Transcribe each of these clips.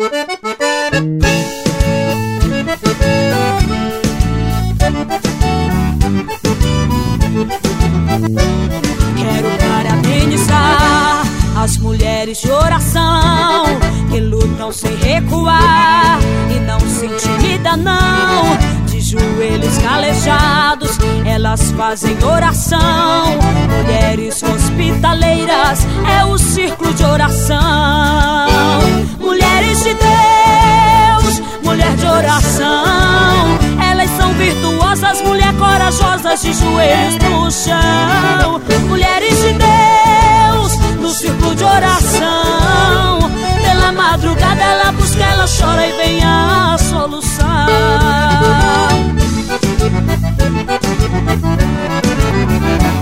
Quero parabenizar as mulheres de oração que lutam sem recuar e não se intimida não. De joelhos calejados, elas fazem oração. Mulheres hospitaleiras é o círculo de oração. Mulher de oração. Elas são virtuosas, mulher corajosas de joelhos no chão. Mulheres de Deus, no círculo de oração. Pela madrugada ela busca, ela chora e vem a solução.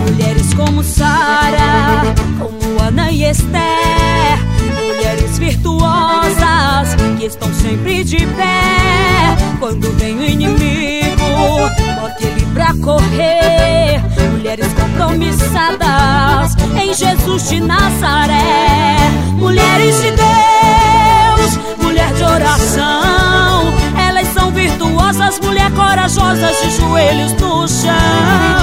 Mulheres como Sara, como Ana e Esther, mulheres virtuosas que estão sempre de pé. Quando vem o inimigo, bota ele pra correr. Mulheres compromissadas em Jesus de Nazaré. Mulheres de Deus, mulher de oração. Elas são virtuosas, mulher corajosas de joelhos no chão.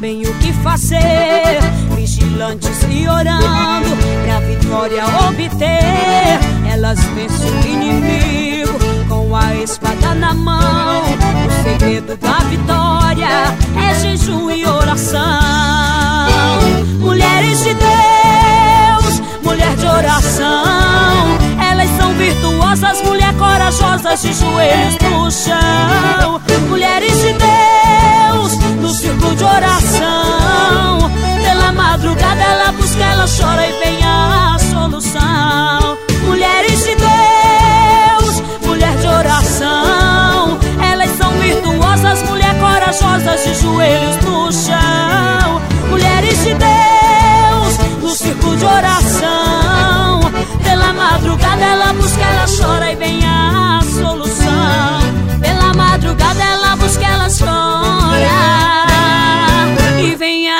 Sabem o que fazer. Vigilantes e orando, pra vitória obter. Elas vencem o inimigo com a espada na mão. O segredo da vitória é jejum e oração. Mulheres de Deus, mulher de oração. Elas são virtuosas, mulher corajosas de joelhos no chão. Mulheres de Deus, ela chora e vem a solução. Mulheres de Deus, mulher de oração. Elas são virtuosas, mulher corajosas de joelhos no chão. Mulheres de Deus, no circo de oração. Pela madrugada ela busca, ela chora e vem a solução. Pela madrugada ela busca, ela chora e vem a